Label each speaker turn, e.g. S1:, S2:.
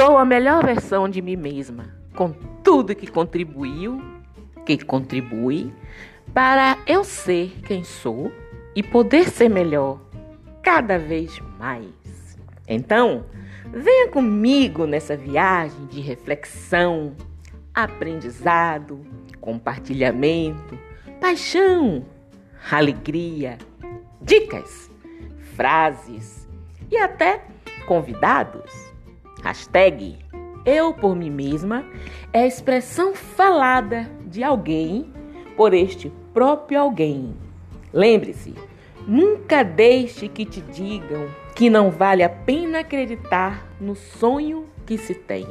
S1: sou a melhor versão de mim mesma, com tudo que contribuiu, que contribui para eu ser quem sou e poder ser melhor cada vez mais. Então, venha comigo nessa viagem de reflexão, aprendizado, compartilhamento, paixão, alegria, dicas, frases e até convidados. Hashtag eu por mim mesma é a expressão falada de alguém por este próprio alguém. Lembre-se, nunca deixe que te digam que não vale a pena acreditar no sonho que se tem.